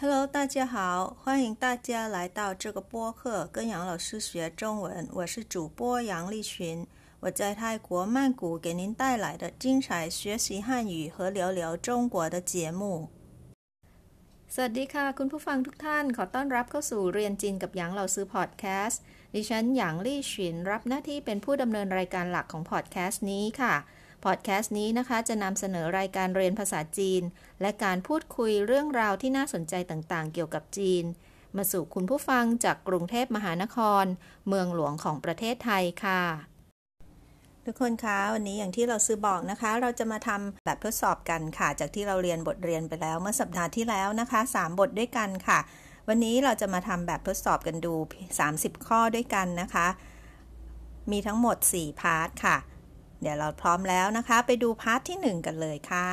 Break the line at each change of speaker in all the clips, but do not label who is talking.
Hello，大家好，欢迎大家来到这个播客，跟杨老师学中文。我是主播杨丽群，我在泰国曼谷给您带来的精彩学习汉语和聊聊中国的节目。
สวัสดีค่ะ คุณผู้ฟังทุกท่าน ขอต้อนรับเข้าสู่เรียนจีนกับหยางเราซื้อพอดแคสต์ดิฉันหยางลี่ฉินรับหน้าที่เป็นผู้ดำเนินรายการหลักของพอดแคสต์นี้ค่ะ พอดแคสต์นี้นะคะ จะนำเสนอรายการเรียนภาษาจีน และการพูดคุยเรื่องราวที่น่าสนใจต่างๆ เกี่ยวกับจีน มาสู่คุณผู้ฟังจากกรุงเทพมหานคร เมืองหลวงของประเทศไทยค่ะ
ทุกคนคะวันนี้อย่างที่เราซื้อบอกนะคะ เราจะมาทำแบบทดสอบกันค่ะ จากที่เราเรียนบทเรียนไปแล้ว เมื่อสัปดาห์ที่แล้วนะคะ 3 บทด้วยกันค่ะ วันนี้เราจะมาทำแบบทดสอบกันดู 30 ข้อด้วยกันนะคะ มีทั้งหมด 4 พาร์ทค่ะ เดี๋ยวเราพร้อมแล้วนะคะ ไปดู part ที่ 1 กันเลยค่ะ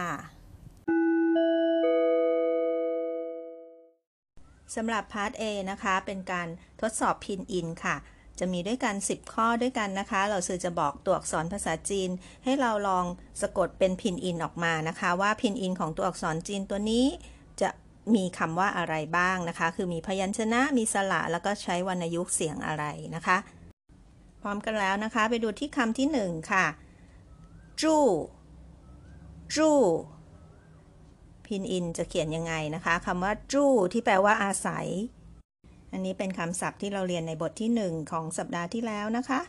สำหรับพาร์ท A นะคะ เป็นการทดสอบพินอินค่ะ จะมีด้วยกัน 10 ข้อด้วยกันนะคะ 老师จะบอกตัวอักษรภาษาจีน ให้เราลองสะกดเป็นพินอินออกมานะคะ ว่าพินอินของตัวอักษรจีนตัวนี้ จะมีคำว่าอะไรบ้างนะคะ คือมีพยัญชนะมีสระแล้วก็ใช้วรรณยุกต์เสียงอะไรนะคะ พร้อมกันแล้วนะคะ ไปดูที่คำที่ 1 ค่ะ จู้จู้พินอินจะเขียนยังไงนะคะคำว่าจู้ที่แปลว่าอาศัย อันนี้เป็นคำศัพท์ที่เราเรียนในบทที่1ของสัปดาห์ที่แล้วนะคะ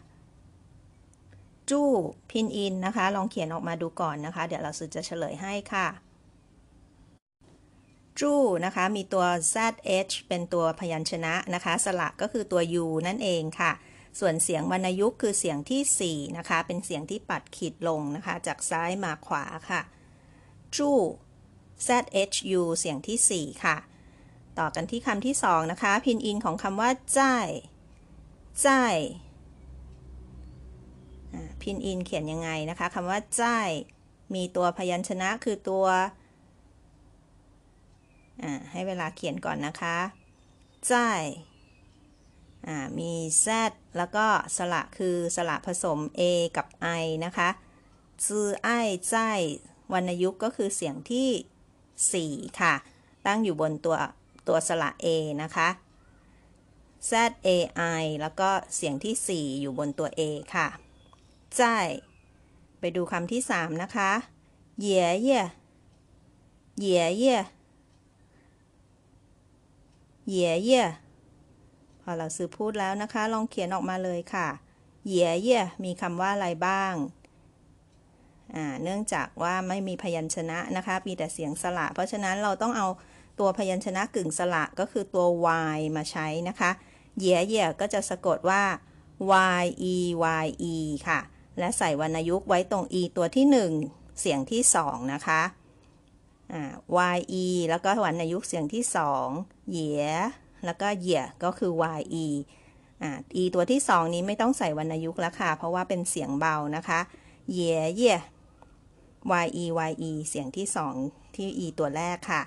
จู้พินอินนะคะ ลองเขียนออกมาดูก่อนนะคะ เดี๋ยวเราจะเฉลยให้ค่ะจู้นะคะ มีตัว zh เป็นตัวพยัญชนะนะคะ สระก็คือตัว u นั่นเองค่ะ ส่วนเสียงวรรณยุกต์คือเสียงที่ 4 นะคะ เป็นเสียงที่ปัดขีดลงนะคะ จากซ้ายมาขวาค่ะจู้ zhu เสียงที่ 4 ค่ะ ต่อกันที่คำที่ 2 นะคะ พินอินของคำว่าจ้ายจ้ายพินอินเขียนยังไงนะคะคำว่าจ้ายมีตัวพยัญชนะคือตัว ให้เวลาเขียนก่อนนะคะจ้าย มี z แล้วก็สระคือสระผสม a กับ i นะคะซือไอใจวรรณยุกต์ก็คือเสียงที่ 4 ค่ะ ตั้งอยู่บนตัวตัวสระ a นะคะ z a i แล้วก็เสียงที่ 4 อยู่บนตัว a ค่ะใจไปดูคำที่ 3 นะคะเหย่เย่เย่เย่เย่เย่พ อเราซื้อพูดแล้วนะคะ ลองเขียนออกมาเลยค่ะเย่เย่มีคำว่าอะไรบ้างเนื่องจากว่าไม่มีพยัญชนะนะคะ มีแต่เสียงสระ เพราะฉะนั้นเราต้องเอาตัวพยัญชนะกึ่งสระก็คือตัว y มาใช้นะคะเย่เย่ก็จะสะกดว่า y e y e ค่ะ และใส่วรรณยุกต์ไว้ตรง e ตัวที่ 1 เสียงที่ 2 นะคะ y e แล้วก็วรรณยุกต์เสียงที่ 2 เหย่ แล้วก็เหยียก็คือ ye อ่า e ตัวที่ 2 นี้ไม่ต้องใส่วรรณยุกต์แล้วค่ะ เพราะว่าเป็นเสียงเบานะคะเย่เย่ ye ye เสียงที่ 2 ที่ e ตัวแรกค่ะ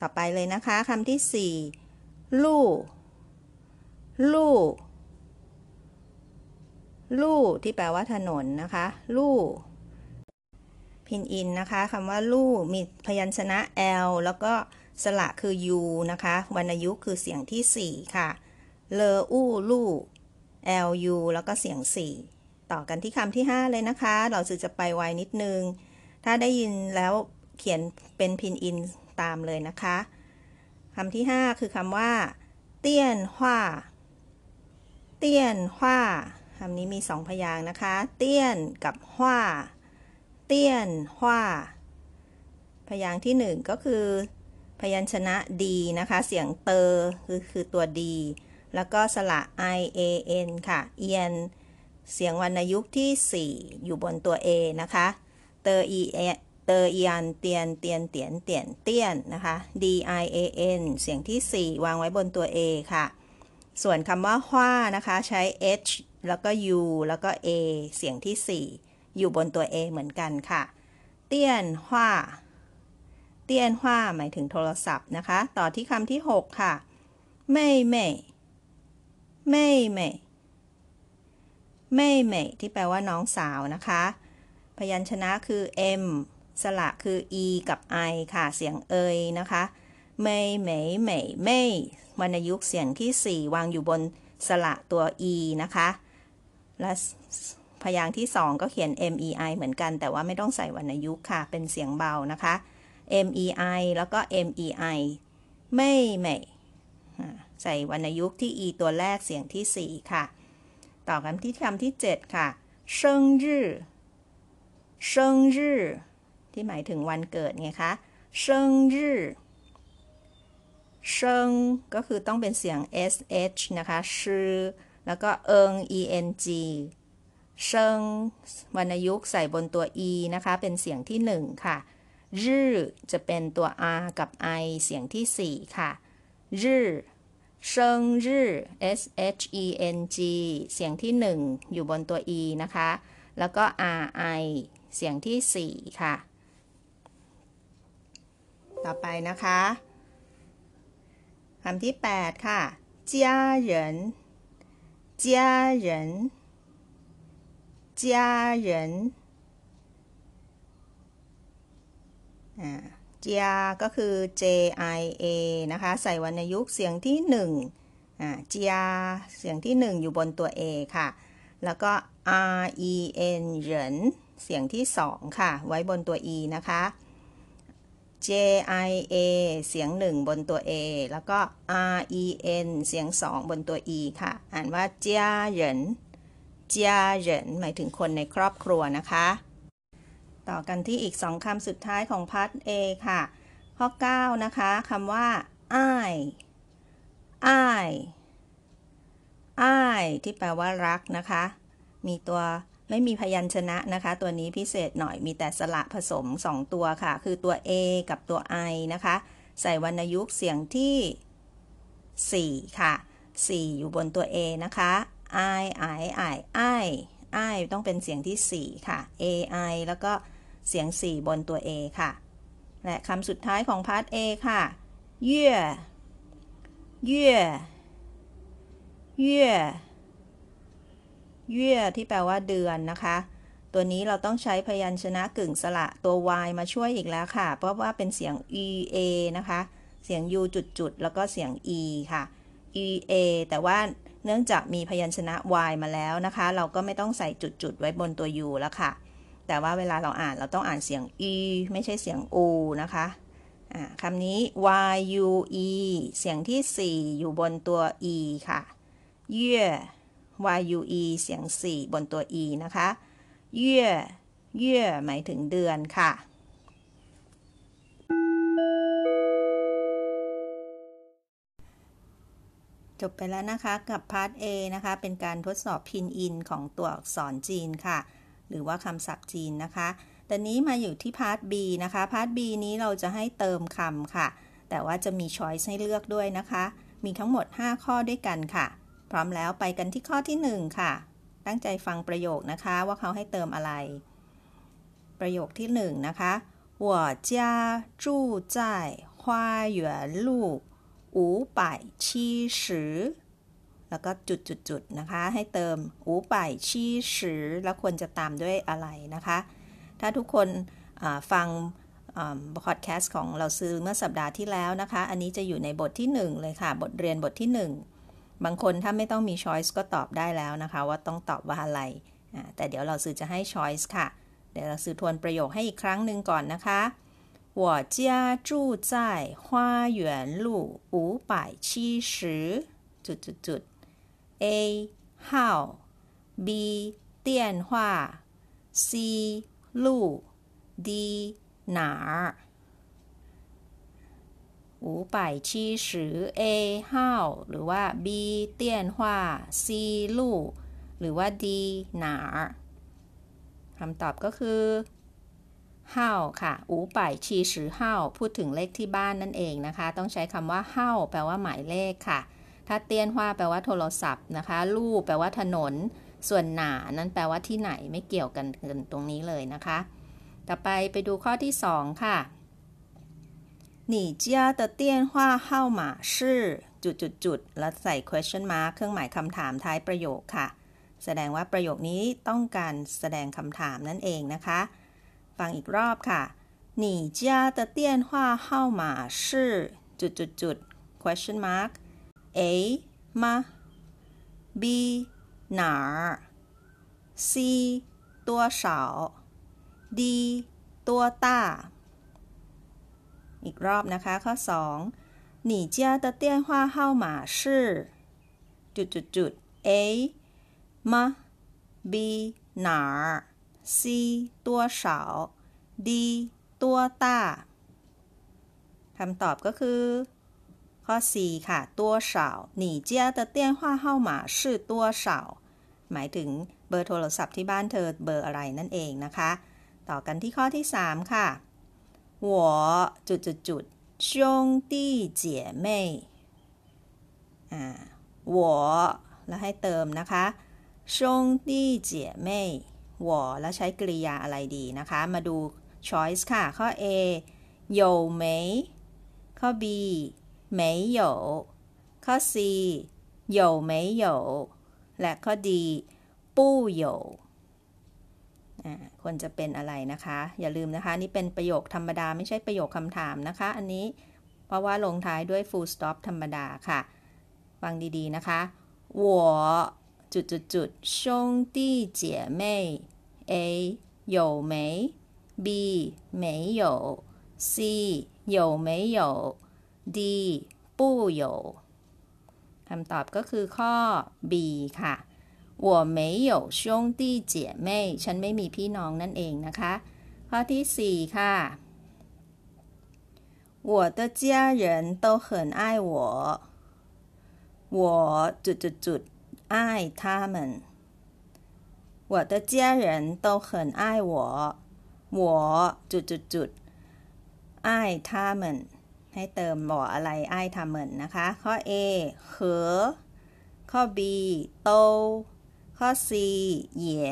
ต่อไปเลยนะคะคำที่ 4 ลู่ลู่ลู่ที่แปลว่าถนนนะคะลู่พินอินนะคะคำว่าลู่มีพยัญชนะ l แล้วก็ สระคือ u นะคะวรรณยุกต์คือเสียงที่ 4 ค่ะ เลออู้ลู่ lu แล้วก็เสียง 4 ต่อกันที่คำที่ 5 เลยนะคะ เราจะไปไวนิดนึง ถ้าได้ยินแล้วเขียนเป็นพินอินตามเลยนะคะคำที่ 5 คือคำว่า เตี้ยนหว้าเตี้ยนหว้าคำนี้มีสองพยางนะคะ เตี้ยนกับหว้าเตี้ยนหว้าพยางที่ 1 ก็คือ พยัญชนะดีนะคะ เสียงเตอคือคือตัวดีแล้วก็สระ i a n ค่ะเอียนเสียงวรรณยุกต์ที่ 4 อยู่บนตัว a นะคะ เตอ e เตอเอียนเตียน เตียน เตียน เตียน เตียน นะคะ d i a n เสียงที่ 4 วางไว้บนตัว a ค่ะ ส่วนคำว่าฮว้านะคะ ใช้ h แล้วก็ u แล้วก็ a เสียงที่ 4 อยู่บนตัว a เหมือนกันค่ะ เตี้ยนฮว้า เตี้ยนหว้าหมายถึงโทรศัพท์นะคะ ต่อที่คำที่ 6 ค่ะเม่เม่เม่เม่เม่เม่ที่แปลว่าน้องสาวนะคะ พยัญชนะคือ m สระคือ e กับ i ค่ะ เสียงเอยนะคะไม่ไม่ไม่ไม่วรรณยุกต์เสียงที่ 4 วางอยู่บนสระตัว e นะคะ และพยางค์ที่ 2 ก็เขียน mei เหมือนกัน แต่ว่าไม่ต้องใส่วรรณยุกต์ค่ะ เป็นเสียงเบานะคะ mei แล้วก็ mei ไม่ไม่ใส่วรรณยุกต์ที่ e ตัวแรกเสียงที่ 4 ค่ะ ต่อกันที่คำที่ 7 ค่ะเซิงรื่อเซิงรื่อที่หมายถึงวันเกิดไงคะเซิงรื่อเซิงก็คือต้องเป็นเสียง sh นะคะชื่อแล้วก็เอิง eng เซิงวรรณยุกต์ใส่บนตัว e นะคะ เป็นเสียงที่ 1 ค่ะ รื่อจะเป็นตัว r กับ i เสียงที่ 4 ค่ะรื่อเซิงรื่อ s h e n g เสียงที่ 1 อยู่บนตัว e นะคะ แล้วก็ r i เสียงที่ 4 ค่ะ ต่อไปนะคะคำที่ 8 ค่ะ家人家人家人 เจียก็คือ J I A นะคะ ใส่วรรณยุกต์เสียงที่1อ่าเจียเสียงที่ 1 อยู่บนตัว A ค่ะ แล้วก็ R E N เหรินเสียงที่ 2 ค่ะ ไว้บนตัว E นะคะ J I A เสียง 1 บนตัว A แล้วก็ R E N เสียง 2 บนตัว E ค่ะ อ่านว่าเจียเหรินเจียเหรินหมายถึงคนในครอบครัวนะคะ ต่อกันที่อีกสองคำสุดท้ายของพาร์ท A ค่ะ ข้อ 9 นะคะคำว่า I I I ที่แปลว่ารักนะคะ มีตัวไม่มีพยัญชนะนะคะ ตัวนี้พิเศษหน่อยมีแต่สระผสม 2 ตัวค่ะ คือตัว A กับตัว I นะคะ ใส่วรรณยุกต์เสียงที่ 4 ค่ะ 4 อยู่บนตัว A นะคะ I I I I I ต้องเป็นเสียงที่ 4 ค่ะ A I แล้วก็เสียง 4 บนตัว A ค่ะ และคำสุดท้ายของพาร์ท A ค่ะเย่เย่เย่เย่ที่แปลว่าเดือนนะคะ ตัวนี้เราต้องใช้พยัญชนะกึ่งสระตัว y มาช่วยอีกแล้วค่ะ เพราะว่าเป็นเสียง e a นะคะ เสียง u จุดๆ แล้วก็เสียง e ค่ะ e a แต่ว่า เนื่องจากมีพยัญชนะ y มาแล้วนะคะ เราก็ไม่ต้องใส่จุดๆไว้บนตัว u แล้วค่ะ แต่ว่าเวลาเราอ่านเราต้องอ่านเสียง e ไม่ใช่เสียง u นะคะคำนี้ y u e เสียงที่ 4 อยู่บนตัว e ค่ะเย่ y u e เสียง 4 บนตัว e นะคะเย่月 หมายถึงเดือนค่ะ จบไปแล้วนะคะกับพาร์ท A นะคะ เป็นการทดสอบพินอินของตัวอักษรจีนค่ะ หรือว่าคำศัพท์จีนนะคะตอนนี้มาอยู่ที่พาร์ท B นะคะ พาร์ท B นี้เราจะให้เติมคำค่ะ แต่ว่าจะมีช้อยส์ให้เลือกด้วยนะคะ มีทั้งหมด 5 ข้อด้วยกันค่ะ พร้อมแล้วไปกันที่ข้อที่ 1 ค่ะ ตั้งใจฟังประโยคนะคะว่าเขาให้เติมอะไร ประโยคที่ 1 นะคะ我家住在花园路 อูป่ายชีสือแล้วก็จุดจุนะคะ ให้เติมอูป่ายชีสือแล้วควรจะตามด้วยอะไรนะคะ ถ้าทุกคนฟังพอดแคสต์ของเราซื้อเมื่อสัปดาห์ที่แล้วนะคะ อันนี้จะอยู่ในบทที่ 1 เลยค่ะ บทเรียนบทที่ 1 บางคนถ้าไม่ต้องมีช้อยส์ก็ตอบได้แล้วนะคะ ว่าต้องตอบว่าอะไรแต่เดี๋ยวเราซื้อจะให้ช้อยส์ค่ะ เดี๋ยวเราซื้อทวนประโยคให้อีกครั้งหนึ่งก่อนนะคะ 我家住在花园路五百七十จุดจุดจุด A 号 B 电话 C 路 D 哪儿五百七十 A 号หรือว่า B 电话 C 路หรือว่า D 哪儿คำตอบก็คือ เฮ้าค่ะอูป่ายชีสือเฮ้าพูดถึงเลขที่บ้านนั่นเองนะคะ ต้องใช้คำว่าเฮ้าแปลว่าหมายเลขค่ะ ถ้าเตียนว่าแปลว่าโทรศัพท์นะคะ ลู่แปลว่าถนน ส่วนหนานั้นแปลว่าที่ไหนไม่เกี่ยวกันกันตรงนี้เลยนะคะ ต่อไปไปดูข้อที่ 2 ค่ะ你家的电话号码是จุดจุดจุดแล้วใส่ question mark เครื่องหมายคำถามท้ายประโยคค่ะ แสดงว่าประโยคนี้ต้องการแสดงคำถามนั่นเองนะคะ ฟังอีกรอบค่ะ你家的电话号码是 จุดจุดจุด question mark A มา B 哪儿 C 多少 D 多大อีกรอบนะคะ ข้อ 2你家的电话号码是จุดจุดจุด A 吗 B 哪儿 C 多少 D 多大คำตอบก็คือ ข้อ 4 ค่ะ ตัวเฉา你家的电话号码是多少หมายถึงเบอร์โทรศัพท์ที่บ้านเธอเบอร์อะไรนั่นเองนะคะ ต่อกันที่ข้อที่ 3 ค่ะ我จุดจุดจุด兄弟姐妹อ่า我แล้วให้เติมนะคะ兄弟姐妹 我แล้วใช้กริยาอะไรดีนะคะ มาดู choice ค่ะ ข้อ A 有没ข้อ B 没有ข้อ C 有没有และข้อ D 不有ควรจะเป็นอะไรนะคะ อย่าลืมนะคะ นี่เป็นประโยคธรรมดาไม่ใช่ประโยคคำถามนะคะ อันนี้เพราะว่าลงท้ายด้วย full stop ธรรมดาค่ะ ฟังดีๆนะคะ我จุดจุดจุด兄弟姐妹 A 有没 B 没有 C 有没有 D 不有คำตอบก็คือข้อ B ค่ะ我没有兄弟姐妹ฉันไม่มีพี่น้องนั่นเองนะคะ ข้อที่ 4 ค่ะ我的家人都很爱我我จุดจุดจุด爱他们 我的家人都很爱我我จุดจุดจุด爱他们ให้เติมหมออะไรไอ้ทำเหมือนนะคะ ข้อ A เหอข้อ B โต ข้อ C เหย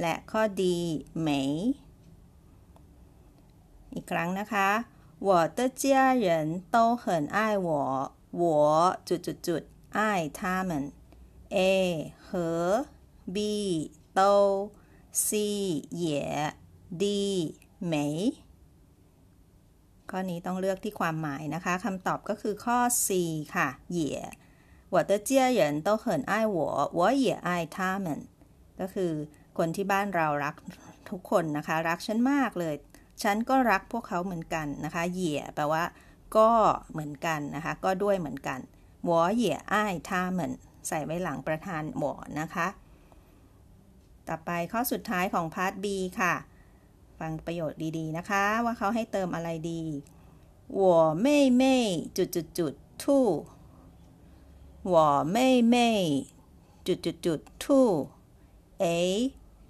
และข้อ D เหมยอีกครั้งนะคะ我的家人都很爱我我จุดจุดจุด爱他们 A เหอ B โต C เหย D เหมยข้อนี้ต้องเลือกที่ความหมายนะคะ คำตอบก็คือข้อ C ค่ะเหย่我的家人都很爱我我也爱他们ก็คือคนที่บ้านเรารักทุกคนนะคะ รักฉันมากเลย ฉันก็รักพวกเขาเหมือนกันนะคะเหย่แปลว่า ก็เหมือนกันนะคะ ก็ด้วยเหมือนกัน我也爱他们ใส่ไว้หลังประธานหมอนะคะ ต่อไปข้อสุดท้ายของพาร์ท B ค่ะฟังประโยชน์ดีๆนะคะ ว่าเขาให้เติมอะไรดี我妹妹จุดจุดจุดทู่我妹妹จุดจุดจุดทู่ A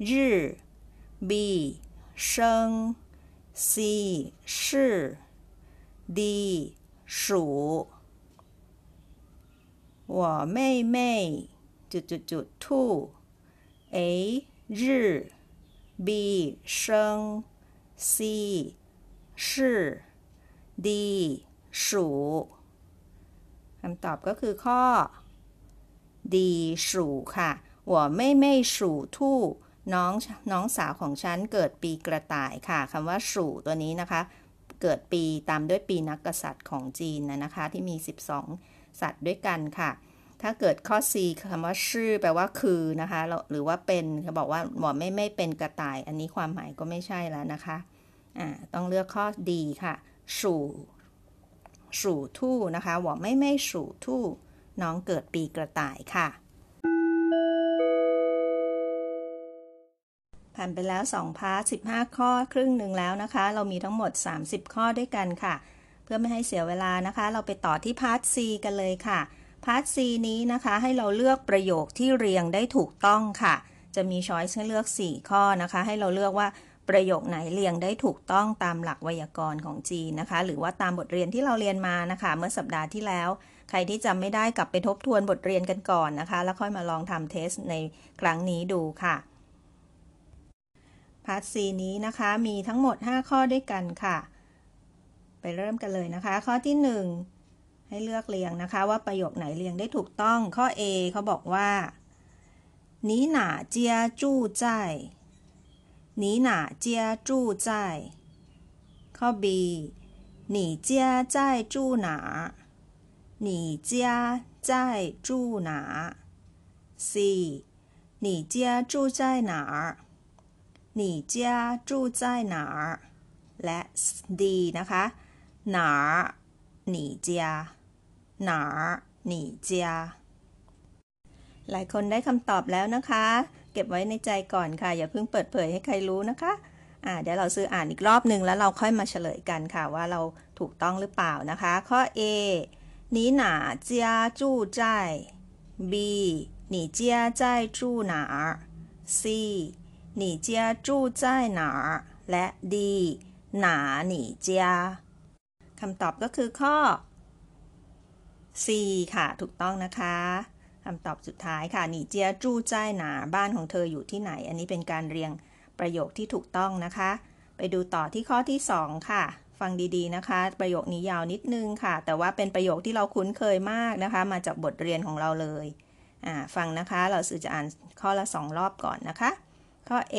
日 B 生 C 是 D 数我妹妹จุดจุดจุดทู่ A 日 b 生 c 是 d สูคำตอบก็คือข้อ d สูค่ะหัวไม่ไม่สูทู่น้องน้องสาวของฉันเกิดปีกระต่ายค่ะคำว่าสูตัวนี้นะคะ เกิดปีตามด้วยปีนักกษัตริย์ของจีนนะนะคะ ที่มี 12 สัตว์ด้วยกันค่ะ ถ้าเกิดข้อ C คำว่าชื่อแปลว่าคือนะคะหรือว่าเป็นเขาบอกว่าหมอไม่ไม่เป็นกระต่าย อันนี้ความหมายก็ไม่ใช่แล้วนะคะอ่าต้องเลือกข้อD ค่ะ 属 属兔 นะคะ 我妹妹属兔 น้องเกิดปีกระต่ายค่ะ ผ่านไปแล้ว2 part 15 ข้อครึ่งหนึ่งแล้วนะคะ เรามีทั้งหมด 30 ข้อด้วยกันค่ะ เพื่อไม่ให้เสียเวลานะคะ เราไปต่อที่ part C กันเลยค่ะ part C นี้นะคะให้เราเลือกประโยคที่เรียงได้ถูกต้องค่ะ จะมี choice ให้เลือก 4 ข้อนะคะ ให้เราเลือกว่าประโยคไหนเรียงได้ถูกต้องตามหลักไวยากรณ์ของจีนนะคะ หรือว่าตามบทเรียนที่เราเรียนมานะคะ เมื่อสัปดาห์ที่แล้ว ใครที่จำไม่ได้กลับไปทบทวนบทเรียนกันก่อนนะคะ แล้วค่อยมาลองทำเทสในครั้งนี้ดูค่ะพาร์ท C นี้นะคะมีทั้งหมด 5 ข้อด้วยกันค่ะ ไปเริ่มกันเลยนะคะ ข้อที่ 1 ให้เลือกเรียงนะคะ ว่าประโยคไหนเรียงได้ถูกต้องข้อ A เขาบอกว่าหนีหนาเจียจู้ใจหนีหนาเจียจู้ใจข้อ B หนีเจียใจาหนีหนา C หนีเจียจู้ใจหนาหนีเจีย哪และ D นะคะ哪儿你家 หนาหนีเจีย หลายคนได้คำตอบแล้วนะคะ เก็บไว้ในใจก่อนค่ะ อย่าเพิ่งเปิดเผยให้ใครรู้นะคะอ่าเดี๋ยวเราซื้ออ่านอีกรอบหนึ่งแล้วเราค่อยมาเฉลยกันค่ะว่าเราถูกต้องหรือเปล่านะคะ ข้อ A หนีหนาเจียจู้ใจ B หนีเจียใจจู้หน C หนีเจียจู้ใจหนและ D หนาหนีเจียคำตอบก็คือข้อ C ค่ะ ถูกต้องนะคะคำตอบสุดท้ายค่ะหนีเจียจู้ใจหนาบ้านของเธออยู่ที่ไหน อันนี้เป็นการเรียงประโยคที่ถูกต้องนะคะ ไปดูต่อที่ข้อที่ 2 ค่ะ ฟังดีๆนะคะ ประโยคนี้ยาวนิดนึงค่ะ แต่ว่าเป็นประโยคที่เราคุ้นเคยมากนะคะ มาจากบทเรียนของเราเลยอ่าฟังนะคะ เราสื่อจะอ่านข้อละสองรอบก่อนนะคะ ข้อ A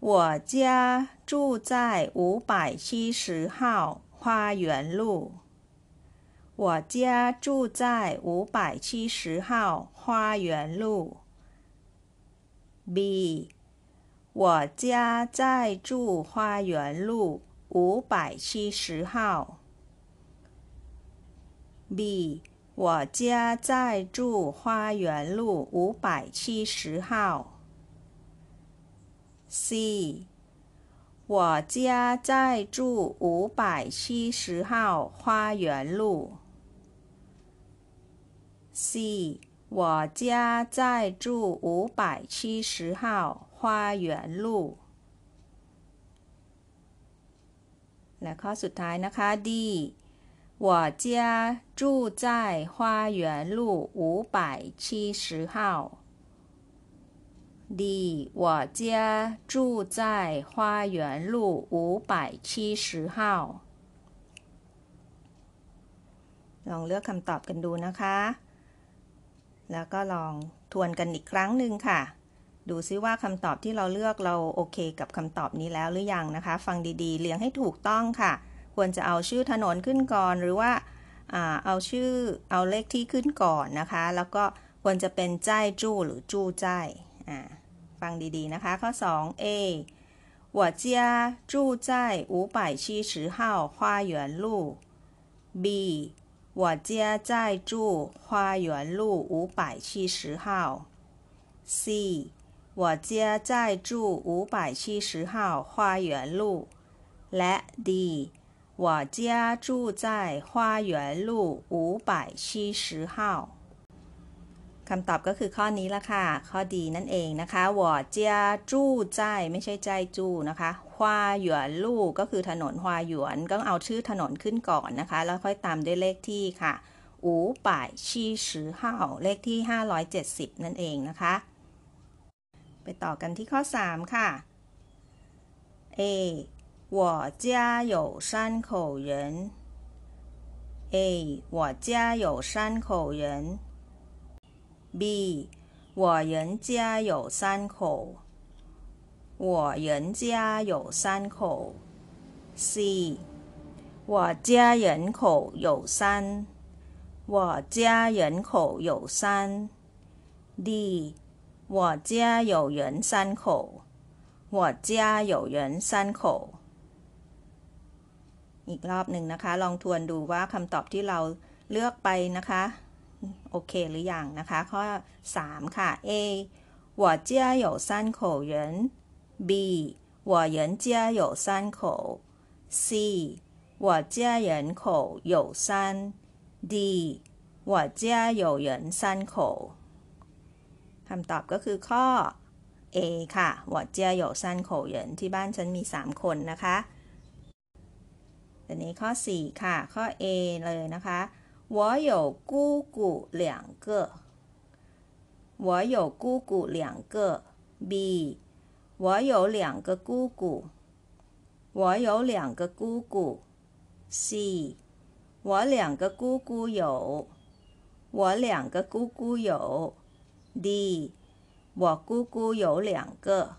我家住在五百七十号花园路。 我家住在五百七十号花园路。B 我家在住花园路五百七十号。B 我家在住花园路五百七十号。C 我家在住五百七十号花园路。C 我家在住五百七十号花园路และข้อสุดท้ายนะคะ D 我家住在花园路五百七十号。D 我家住在花园路五百七十号ลองเลือกคำตอบกันดูนะคะ แล้วก็ลองทวนกันอีกครั้งหนึ่งค่ะ ดูซิว่าคำตอบที่เราเลือกเราโอเคกับคำตอบนี้แล้วหรือยังนะคะ ฟังดีๆ เรียงให้ถูกต้องค่ะ ควรจะเอาชื่อถนนขึ้นก่อน หรือว่าเอาชื่อเอาเลขที่ขึ้นก่อนนะคะ แล้วก็ควรจะเป็นใจายจู้หรือจู้ใจายอ่าฟังดีๆนะคะ ข้อ 2 A 我家住在五百七十号花园路 B 我家在住花园路五百七十号 C 我家在住五百七十号花园路และ D 我家住在花园路五百七十号คำตอบก็คือข้อนี้ละค่ะ ข้อดีนั่นเองนะคะ我家住在ไม่ใช่ใจจูนะคะ 花园路ก็คือถนนฮวาหยวนก็เอาชื่อถนนขึ้นก่อนนะคะ แล้วค่อยตามด้วยเลขที่ค่ะอูป่ายชีสือห้าเลขที่ 570 นั่นเองนะคะ ไปต่อกันที่ข้อ 3 ค่ะ A 我家有三口人 A 我家有三口人 B 我人家有三口， 我人家有三口。C 我家人口有三，我家人口有三。D 我家有人三口，我家有人三口。อีกรอบหนึ่งนะคะ ลองทวนดูว่าคำตอบที่เราเลือกไปนะคะโอเคหรืออยังนะคะ ข้อ 3 ค่ะ A 我家有三口人 B 我人家有三口 C 我家人口有三 D 我家有人三口คำตอบก็คือข้อ A ค่ะ我家有三口人ที่บ้านฉันมี 3 คนนะคะอันนี้ข้อ 4 ค่ะ ข้อ A เลยนะคะ我有姑姑两个。我有姑姑两个。B 我有两个姑姑，我有两个姑姑。C，我两个姑姑有，我两个姑姑有。D，我姑姑有两个，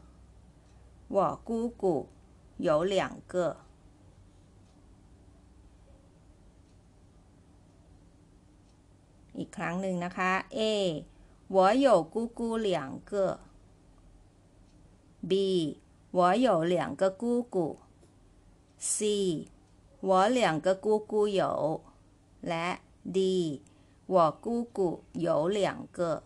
我姑姑有两个。อีกครั้งหนึ่งนะคะ A 我有姑姑两个。B 我有两个姑姑 C 我两个姑姑有และ D 我姑姑有两个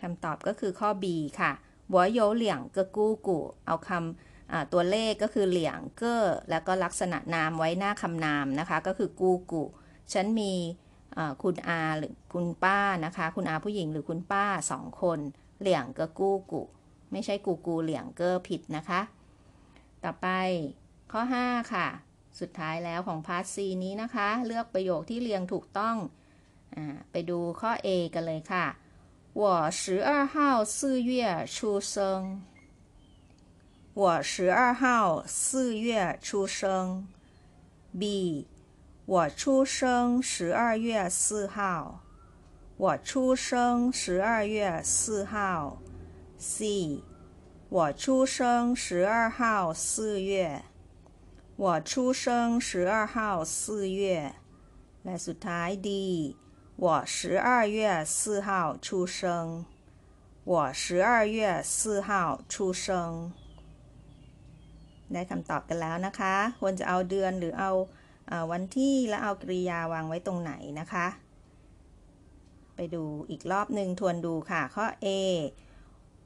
คำตอบก็คือข้อ B ค่ะ我有两个姑姑เอาคำตัวเลขก็คือเหลียงเกอร์แล้วก็ลักษณะนามไว้หน้าคำนามนะคะ ก็คือกูกูฉันมีคุณอาหรือคุณป้านะคะ คุณอาผู้หญิงหรือคุณป้าสองคน เหลี่ยงก็กู้กุ ไม่ใช่กูกูเหลี่ยงเกอร์ผิดนะคะ ต่อไปข้อ 5 ค่ะ สุดท้ายแล้วของพาร์ทซีนี้นะคะ เลือกประโยคที่เรียงถูกต้องอไปดูข้อ A กันเลยค่ะ我十二号四月出生我十二号四月出生 B 我出生十二月四号。我出生十二月四号。 C 我出生十二号四月。我出生十二号四月。และสุดท้าย D 我十二月四号出生。我十二月四号出生ได้คำตอบกันแล้วนะคะ ควรจะเอาเดือนหรือเอาวันที่และเอากริยาวางไว้ตรงไหนนะคะ ไปดูอีกรอบหนึ่งทวนดูค่ะ ข้อ A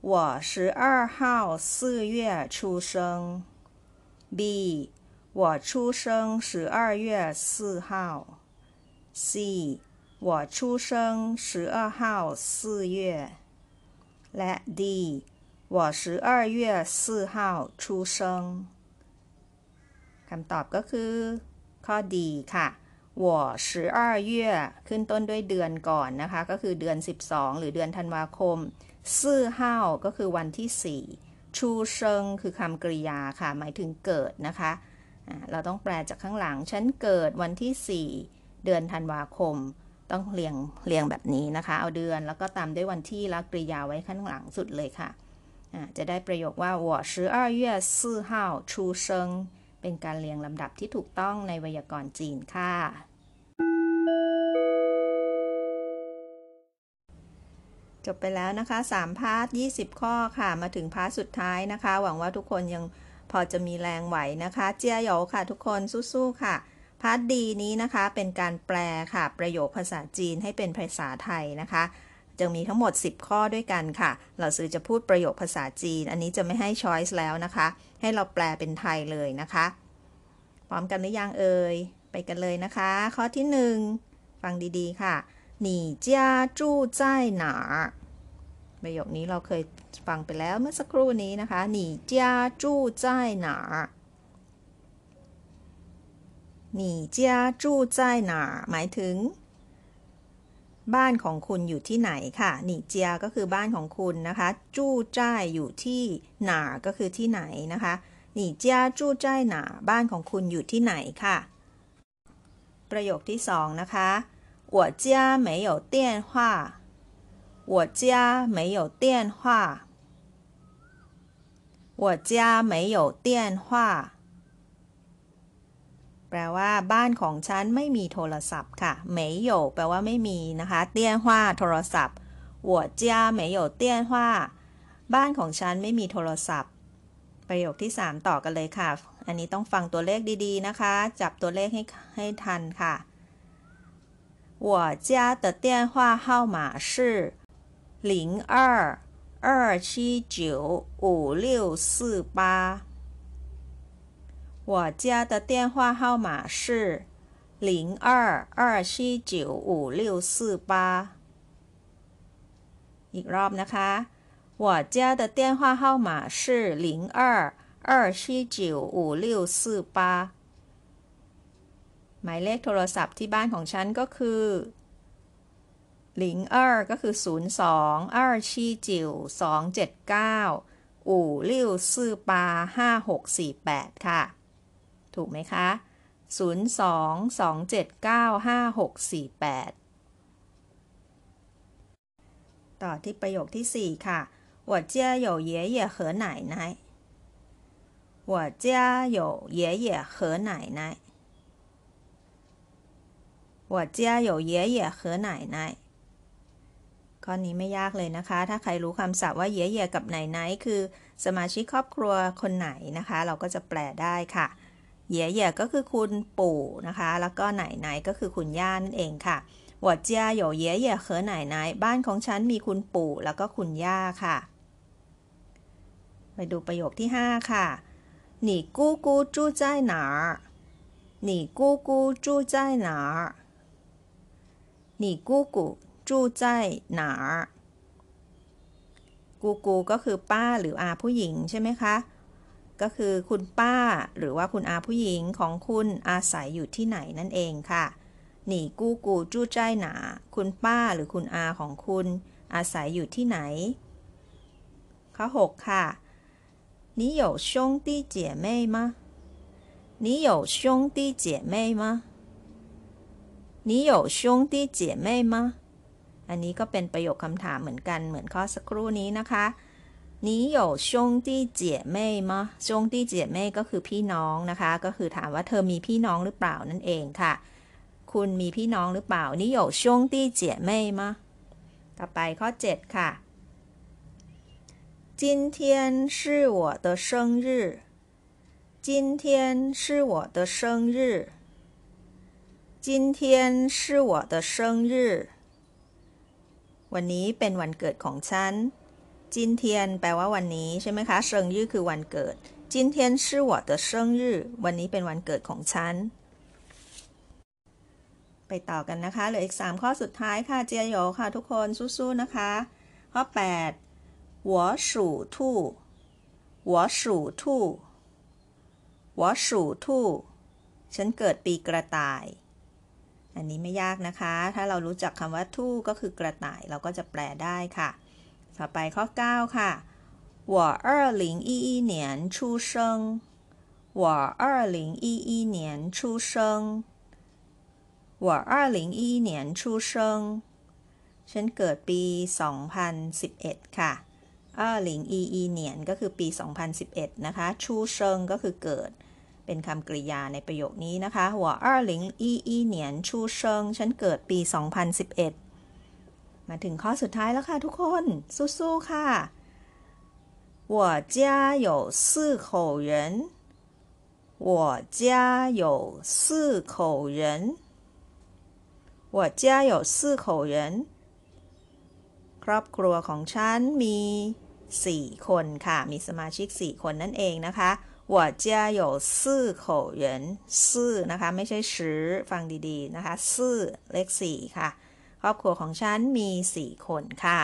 我十二号四月出生 B 我出生十二月四号 C 我出生十二号四月และ D 我十二月四号出生คำตอบก็คือข้อดีค่ะ我十二月ขึ้นต้นด้วยเดือนก่อนนะคะ ก็คือเดือน 12 หรือเดือนธันวาคม ซื่อห้าก็คือวันที่ 4 ชูเชิงคือคำกริยาค่ะ หมายถึงเกิดนะคะ เราต้องแปลจากข้างหลัง ฉันเกิดวันที่ 4 เดือนธันวาคม ต้องเรียงเรียงแบบนี้นะคะ เอาเดือนแล้วก็ตามด้วยวันที่แล้วกริยาไว้ข้างหลังสุดเลยค่ะ จะได้ประโยคว่า我十二月四号出生เป็นการเรียงลำดับที่ถูกต้องในไวยากรณ์จีนค่ะ จบไปแล้วนะคะ3 part 20 ข้อค่ะ มาถึง part สุดท้ายนะคะ หวังว่าทุกคนยังพอจะมีแรงไหวนะคะ 加油 ค่ะ ทุกคนสู้ๆค่ะ part D นี้นะคะ เป็นการแปลค่ะ ประโยคภาษาจีนให้เป็นภาษาไทยนะคะจะมีทั้งหมด 10 ข้อด้วยกันค่ะ 老师จะพูดประโยคภาษาจีน อันนี้จะไม่ให้ choice แล้วนะคะ ให้เราแปลเป็นไทยเลยนะคะ พร้อมกันหรือยังเอ่ย ไปกันเลยนะคะ ข้อที่ 1 ฟังดีๆค่ะ หนีเจ้าประโยคนี้เราเคยฟังไปแล้วเมื่อสักครู่นี้นะคะหนีเจ้าจู้ใจหนีเจ้าหมายถึง บ้านของคุณอยู่ที่ไหนค่ะหนีเจียก็คือบ้านของคุณนะคะ จู้ใจอยู่ที่หนาก็คือที่ไหนนะคะหนีเจียจู้ใจหนาบ้านของคุณอยู่ที่ไหนค่ะ ประโยคที่สองนะคะ 我家没有电话我家没有电话我家没有电话แปลว่าบ้านของฉันไม่มีโทรศัพท์ค่ะ没有แปลว่าไม่มีนะคะเตี้ยว่าโทรศัพท์我家没有电话บ้านของฉันไม่มีโทรศัพท์ ประโยคที่ 3 ต่อกันเลยค่ะ อันนี้ต้องฟังตัวเลขดีๆนะคะ จับตัวเลขให้ให้ทันค่ะ 我家的电话号码是零二二七九五六四八我家的电话号码是零二二七九五六四八อีกรอบนะคะ我家的电话号码是零二二七九五六四八 หมายเลขโทรศัพท์ที่บ้านของฉันก็คือหลิงเออก็คือ 02 2 7 9 5 6 4 8 ค่ะถูกไหมคะ 022795648 ต่อที่ประโยคที่ 4 ค่ะ我家有爷爷和奶奶我家有爷爷和奶奶 我家有爷爷和奶奶ข้อนี้ไม่ยากเลยนะคะ ถ้าใครรู้คำศัพท์ว่าเย่เย่กับไหนไหนคือ สมาชิกครอบครัวคนไหนนะคะ เราก็จะแปลได้ค่ะ เย่เย่ก็คือคุณปู่นะคะ แล้วก็ไหนไหนก็คือคุณย่านั่นเองค่ะ我家有爷爷和奶奶บ้านของฉันมีคุณปู่แล้วก็คุณย่าค่ะ ไปดูประโยคที่ 5 ค่ะ你姑姑住在哪儿你姑姑住在哪儿 你姑姑住在哪儿กูกูก็คือป้าหรืออาผู้หญิงใช่ไหมคะ ก็คือคุณป้าหรือว่าคุณอาผู้หญิงของคุณอาศัยอยู่ที่ไหนนั่นเองค่ะหนีกูกูจู้ใจหนา คุณป้าหรือคุณอาของคุณอาศัยอยู่ที่ไหน ข้อ6ค่ะ你有兄弟姐妹吗你有兄弟姐妹吗 你有兄弟姐妹吗อันนี้ก็เป็นประโยคคำถามเหมือนกันเหมือนข้อสักครู่นี้นะคะ你有兄弟姐妹吗兄弟姐妹ก็คือพี่น้องนะคะ ก็คือถามว่าเธอมีพี่น้องหรือเปล่านั่นเองค่ะ คุณมีพี่น้องหรือเปล่า你有兄弟姐妹吗ต่อไปข้อ 7 ค่ะ今天是我的生日今天是我的生日 今天是我的生日วันนี้เป็นวันเกิดของฉัน จินเทียนแปลว่าวันนี้ใช่ไหมคะเซิงยี่คือวันเกิด จินเทียนชื่อ我的生日วันนี้เป็นวันเกิดของฉัน ไปต่อกันนะคะ เหลืออีก 3 ข้อสุดท้ายค่ะ เจียโยค่ะทุกคนสู้ๆนะคะ ข้อ 8我属兔我属兔我属兔ฉันเกิดปีกระต่าย อันนี้ไม่ยากนะคะ ถ้าเรารู้จักคำว่าทู่ก็คือกระต่าย เราก็จะแปลได้ค่ะ ต่อไปข้อ 9 ค่ะ我二零一一年出生我二零一一年出生我二零一一年出生ฉันเกิดปี 2011 ค่ะ二零一一年ก็คือปี 2011 นะคะ ชูเชิงก็คือเกิด เป็นคำกริยาในประโยคนี้นะคะหัว二零一一年出生ฉันเกิดปี 2011 มาถึงข้อสุดท้ายแล้วค่ะทุกคน สู้ๆค่ะ我家有四口人我家有四口人我家有四口人ครอบครัวของฉันมี 4 คนค่ะ มีสมาชิก 4 คนนั่นเองนะคะ 我家有四口人四นะคะ ไม่ใช่ชื่อฟังดีๆนะคะ四เลขสี่ค่ะ ครอบครัวของฉันมีสี่คนค่ะ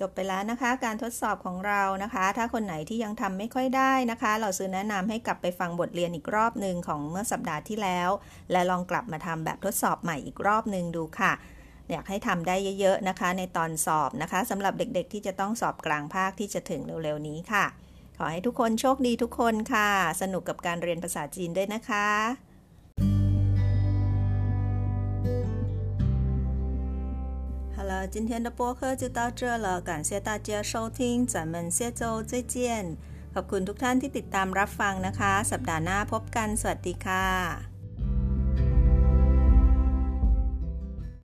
จบไปแล้วนะคะ การทดสอบของเรานะคะ ถ้าคนไหนที่ยังทำไม่ค่อยได้นะคะ เราซื้อแนะนำให้กลับไปฟังบทเรียนอีกรอบหนึ่งของเมื่อสัปดาห์ที่แล้ว และลองกลับมาทำแบบทดสอบใหม่อีกรอบหนึ่งดูค่ะ อยากให้ทำได้เยอะๆนะคะ ในตอนสอบนะคะสำหรับเด็กๆที่จะต้องสอบกลางภาคที่จะถึงเร็วๆนี้ค่ะ ขอให้ทุกคนโชคดีทุกคนค่ะ สนุกกับการเรียนภาษาจีนด้วยนะคะ好了，今天的播客就到这了，感谢大家收听，咱们下周再见。ขอบคุณทุกท่านที่ติดตามรับฟังนะคะ สัปดาห์หน้าพบกัน สวัสดีค่ะ